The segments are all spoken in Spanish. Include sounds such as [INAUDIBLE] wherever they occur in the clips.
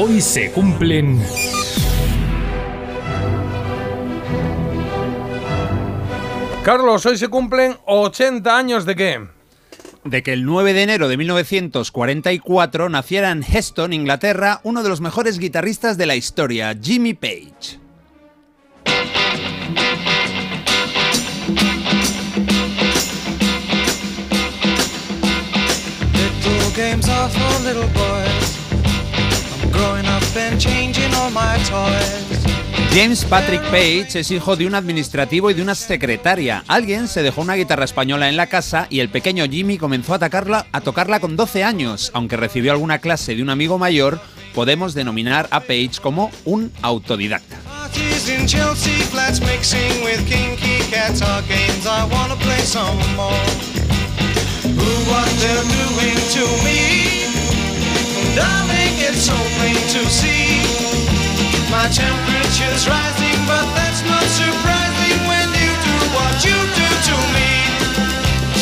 Hoy se cumplen... Carlos, hoy se cumplen 80 años de qué? De que el 9 de enero de 1944 naciera en Heston, Inglaterra, uno de los mejores guitarristas de la historia, Jimmy Page. Little games are for little boys. James Patrick Page es hijo de un administrativo y de una secretaria. Alguien se dejó una guitarra española en la casa y el pequeño Jimmy comenzó a, a tocarla con 12 años. Aunque recibió alguna clase de un amigo mayor, podemos denominar a Page como un autodidacta.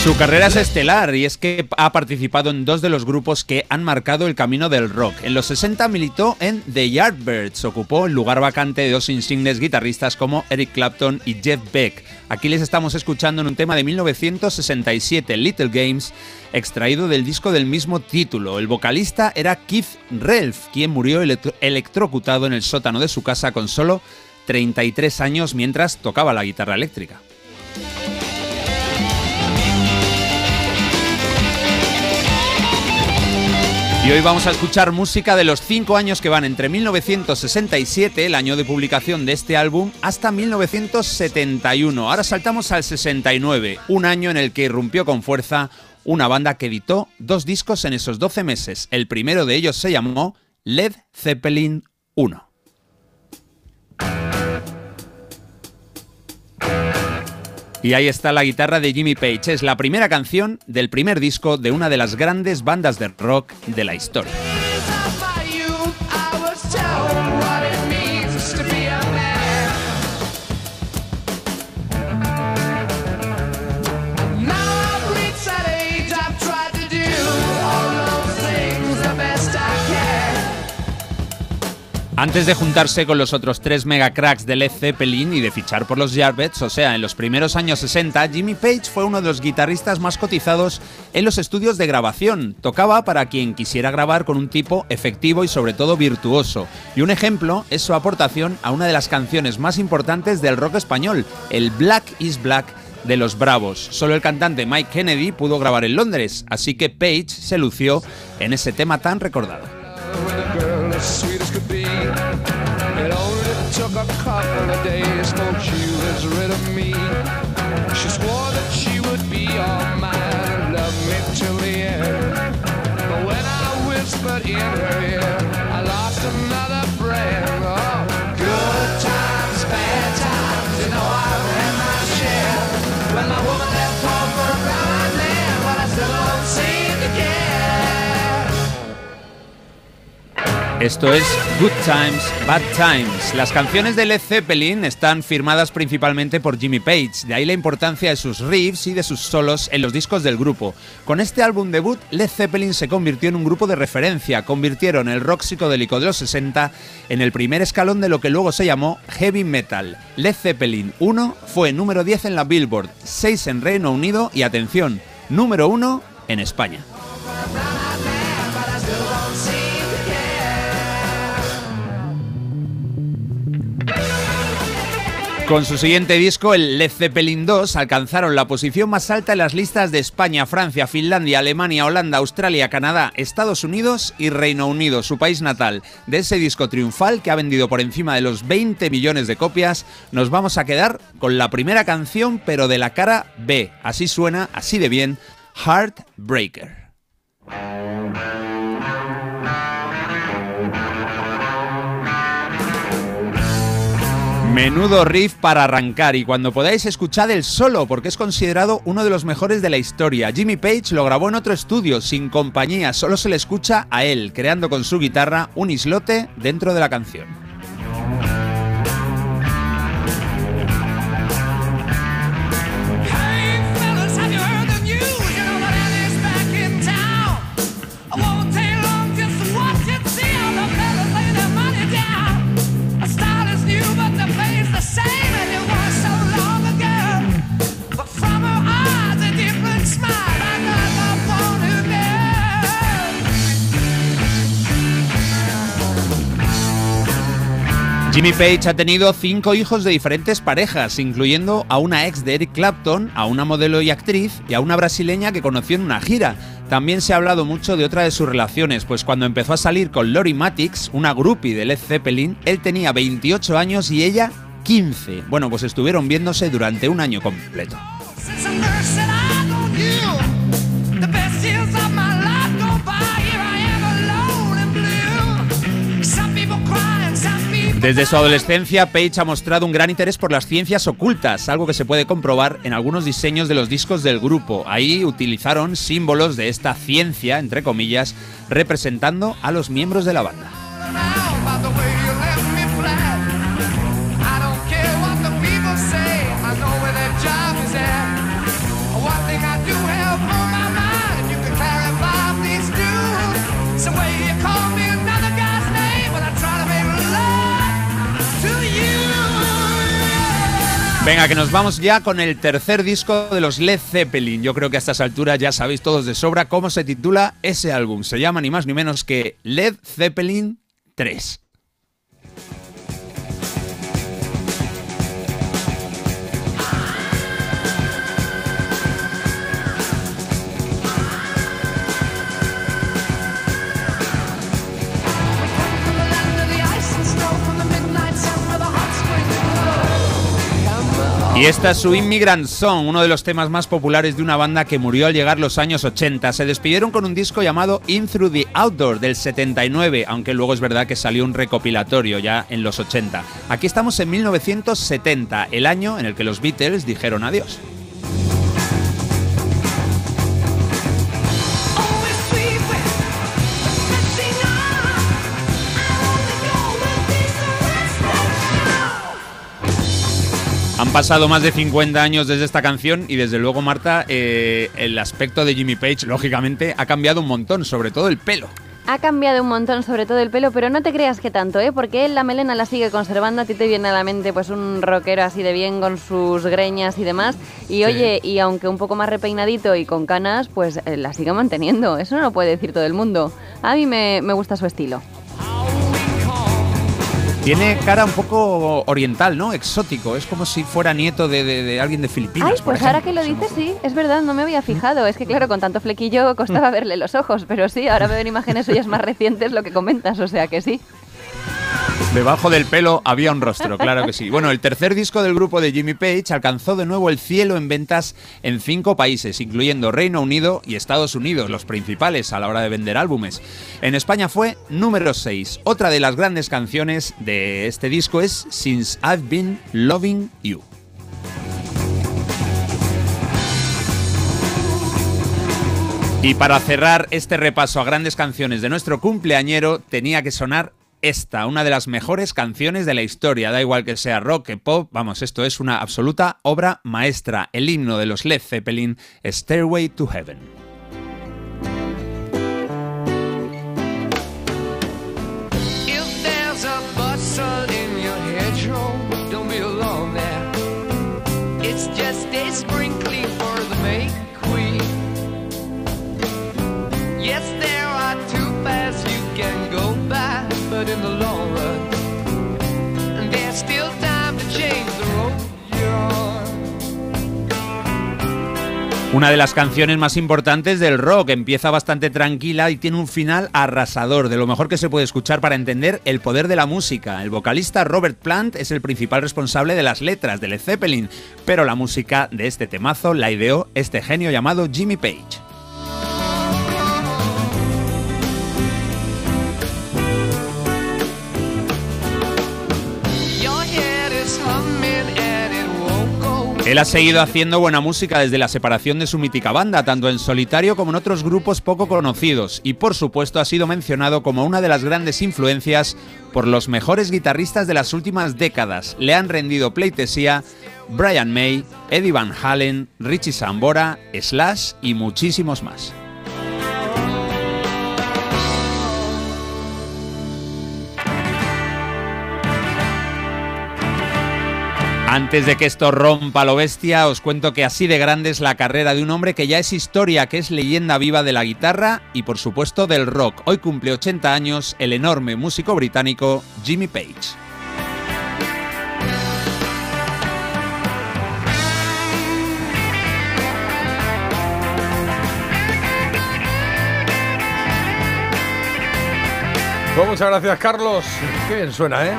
Su carrera es estelar y es que ha participado en dos de los grupos que han marcado el camino del rock. En los 60 militó en The Yardbirds, ocupó el lugar vacante de dos insignes guitarristas como Eric Clapton y Jeff Beck. Aquí les estamos escuchando en un tema de 1967, Little Games, extraído del disco del mismo título. El vocalista era Keith Relf, quien murió electrocutado en el sótano de su casa con solo 33 años mientras tocaba la guitarra eléctrica. Y hoy vamos a escuchar música de los cinco años que van entre 1967, el año de publicación de este álbum, hasta 1971. Ahora saltamos al 69, un año en el que irrumpió con fuerza una banda que editó dos discos en esos 12 meses. El primero de ellos se llamó Led Zeppelin 1. Y ahí está la guitarra de Jimmy Page. Es la primera canción del primer disco de una de las grandes bandas de rock de la historia. Antes de juntarse con los otros tres mega cracks de Led Zeppelin y de fichar por los Yardbirds, o sea, en los primeros años 60, Jimmy Page fue uno de los guitarristas más cotizados en los estudios de grabación. Tocaba para quien quisiera grabar con un tipo efectivo y sobre todo virtuoso. Y un ejemplo es su aportación a una de las canciones más importantes del rock español, el Black is Black de los Bravos. Solo el cantante Mike Kennedy pudo grabar en Londres, así que Page se lució en ese tema tan recordado. It only took a couple of days for she was rid of me. Esto es Good Times, Bad Times. Las canciones de Led Zeppelin están firmadas principalmente por Jimmy Page, de ahí la importancia de sus riffs y de sus solos en los discos del grupo. Con este álbum debut, Led Zeppelin se convirtió en un grupo de referencia, convirtieron el rock psicodélico de los 60 en el primer escalón de lo que luego se llamó heavy metal. Led Zeppelin 1 fue número 10 en la Billboard, 6 en Reino Unido y atención, número 1 en España. Con su siguiente disco, el Led Zeppelin 2, alcanzaron la posición más alta en las listas de España, Francia, Finlandia, Alemania, Holanda, Australia, Canadá, Estados Unidos y Reino Unido, su país natal. De ese disco triunfal, que ha vendido por encima de los 20 millones de copias, nos vamos a quedar con la primera canción, pero de la cara B. Así suena, así de bien, Heartbreaker. Menudo riff para arrancar y cuando podáis escuchad el solo porque es considerado uno de los mejores de la historia. Jimmy Page lo grabó en otro estudio, sin compañía, solo se le escucha a él, creando con su guitarra un islote dentro de la canción. Jimmy Page ha tenido cinco hijos de diferentes parejas, incluyendo a una ex de Eric Clapton, a una modelo y actriz y a una brasileña que conoció en una gira. También se ha hablado mucho de otra de sus relaciones, pues cuando empezó a salir con Lori Matix, una groupie de Led Zeppelin, él tenía 28 años y ella 15. Bueno, pues estuvieron viéndose durante un año completo. Desde su adolescencia, Page ha mostrado un gran interés por las ciencias ocultas, algo que se puede comprobar en algunos diseños de los discos del grupo. Ahí utilizaron símbolos de esta ciencia, entre comillas, representando a los miembros de la banda. Venga, que nos vamos ya con el tercer disco de los Led Zeppelin. Yo creo que a estas alturas ya sabéis todos de sobra cómo se titula ese álbum. Se llama ni más ni menos que Led Zeppelin 3. Y esta es su Immigrant Song, uno de los temas más populares de una banda que murió al llegar los años 80. Se despidieron con un disco llamado In Through the Outdoor del 79, aunque luego es verdad que salió un recopilatorio ya en los 80. Aquí estamos en 1970, el año en el que los Beatles dijeron adiós. Han pasado más de 50 años desde esta canción y desde luego, Marta, eh, el aspecto de Jimmy Page, lógicamente, ha cambiado un montón, sobre todo el pelo. Ha cambiado un montón, sobre todo el pelo, pero no te creas que tanto, ¿eh? Porque él la melena la sigue conservando. A ti te viene a la mente pues un rockero así de bien con sus greñas y demás. Y oye, y aunque un poco más repeinadito y con canas, pues eh, la sigue manteniendo. Eso no lo puede decir todo el mundo. A mí me gusta su estilo. Tiene cara un poco oriental, ¿no? Exótico. Es como si fuera nieto de, alguien de Filipinas. Ay, pues ahora que lo dices, sí, es verdad, no me había fijado. Es que, claro, con tanto flequillo costaba verle los ojos, pero sí, ahora veo en imágenes suyas más recientes lo que comentas, o sea que sí. Debajo del pelo había un rostro, claro que sí. Bueno, el tercer disco del grupo de Jimmy Page alcanzó de nuevo el cielo en ventas en cinco países, incluyendo Reino Unido y Estados Unidos, los principales a la hora de vender álbumes. En España fue número 6. Otra de las grandes canciones de este disco es Since I've Been Loving You. Y para cerrar este repaso a grandes canciones de nuestro cumpleañero, tenía que sonar esta, una de las mejores canciones de la historia, da igual que sea rock, que pop, vamos, esto es una absoluta obra maestra, el himno de los Led Zeppelin, Stairway to Heaven. Una de las canciones más importantes del rock, empieza bastante tranquila y tiene un final arrasador, de lo mejor que se puede escuchar para entender el poder de la música. El vocalista Robert Plant es el principal responsable de las letras de Led Zeppelin, pero la música de este temazo la ideó este genio llamado Jimmy Page. Él ha seguido haciendo buena música desde la separación de su mítica banda, tanto en solitario como en otros grupos poco conocidos, y por supuesto ha sido mencionado como una de las grandes influencias por los mejores guitarristas de las últimas décadas. Le han rendido pleitesía Brian May, Eddie Van Halen, Richie Sambora, Slash y muchísimos más. Antes de que esto rompa lo bestia, os cuento que así de grande es la carrera de un hombre que ya es historia, que es leyenda viva de la guitarra y por supuesto del rock. Hoy cumple 80 años el enorme músico británico Jimmy Page. Pues muchas gracias, Carlos. Qué bien suena, ¿eh?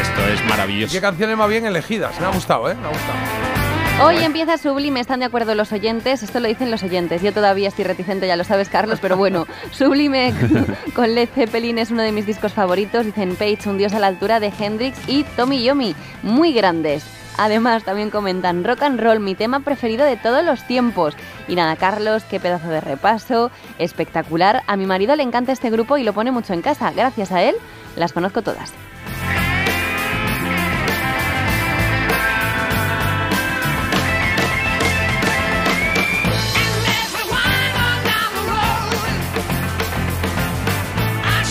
Esto es maravilloso. Qué canciones más bien elegidas. Me ha gustado, ¿eh? Me ha gustado. Hoy empieza Sublime, están de acuerdo los oyentes, esto lo dicen los oyentes, yo todavía estoy reticente, ya lo sabes Carlos, pero bueno, [LAUGHS] Sublime [LAUGHS] con Led Zeppelin es uno de mis discos favoritos, dicen Page, un dios a la altura de Hendrix y Tommy Yomi, muy grandes. Además, también comentan Rock and Roll, mi tema preferido de todos los tiempos. Y nada, Carlos, qué pedazo de repaso, espectacular. A mi marido le encanta este grupo y lo pone mucho en casa. Gracias a él, las conozco todas.